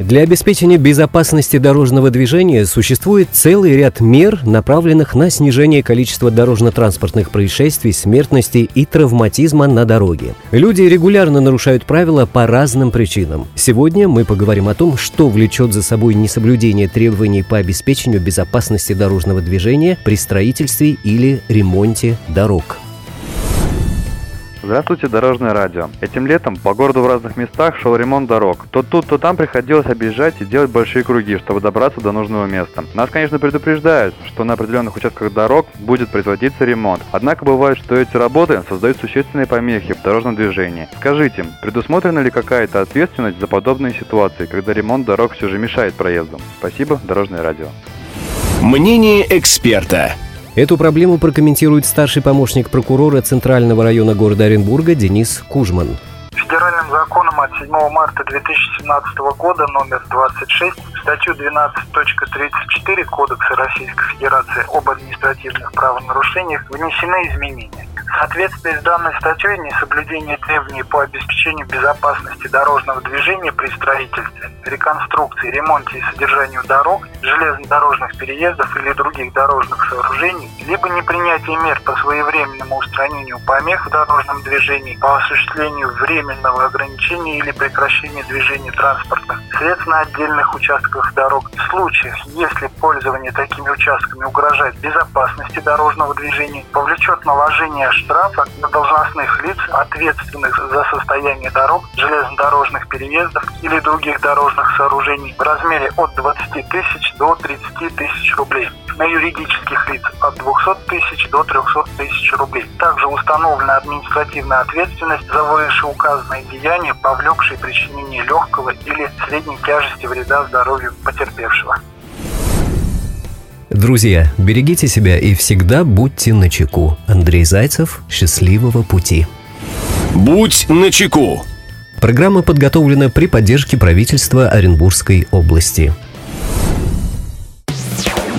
Для обеспечения безопасности дорожного движения существует целый ряд мер, направленных на снижение количества дорожно-транспортных происшествий, смертности и травматизма на дороге. Люди регулярно нарушают правила по разным причинам. Сегодня мы поговорим о том, что влечет за собой несоблюдение требований по обеспечению безопасности дорожного движения при строительстве или ремонте дорог. Здравствуйте, Дорожное радио. Этим летом по городу в разных местах шел ремонт дорог. То тут, то там приходилось объезжать и делать большие круги, чтобы добраться до нужного места. Нас, конечно, предупреждают, что на определенных участках дорог будет производиться ремонт. Однако бывает, что эти работы создают существенные помехи в дорожном движении. Скажите, предусмотрена ли какая-то ответственность за подобные ситуации, когда ремонт дорог все же мешает проезду? Спасибо, Дорожное радио. Мнение эксперта. Эту проблему прокомментирует старший помощник прокурора Центрального района города Оренбурга Денис Кужман. Федеральным законом от 7 марта 2017 года номер 26 статью 12.34 Кодекса Российской Федерации об административных правонарушениях внесены изменения. В с данной статьей несоблюдение требований по обеспечению безопасности дорожного движения при строительстве, реконструкции, ремонте и содержанию дорог, железнодорожных переездов или других дорожных сооружений, либо непринятие мер по своевременному устранению помех в дорожном движении, по осуществлению временного ограничения или прекращения движения транспортных средств на отдельных участках дорог в случаях, если пользование такими участками угрожает безопасности дорожного движения, повлечет наложение штрафа на должностных лиц, ответственных за состояние дорог, железнодорожных переездов или других дорожных сооружений в размере от 20 тысяч до 30 тысяч рублей. На юридических лиц от 200 тысяч до 300 тысяч рублей. Также установлена административная ответственность за вышеуказанные деяния, повлекшие причинение легкого или средней тяжести вреда здоровью потерпевшего. Друзья, берегите себя и всегда будьте начеку. Андрей Зайцев, счастливого пути. Будь начеку. Программа подготовлена при поддержке правительства Оренбургской области.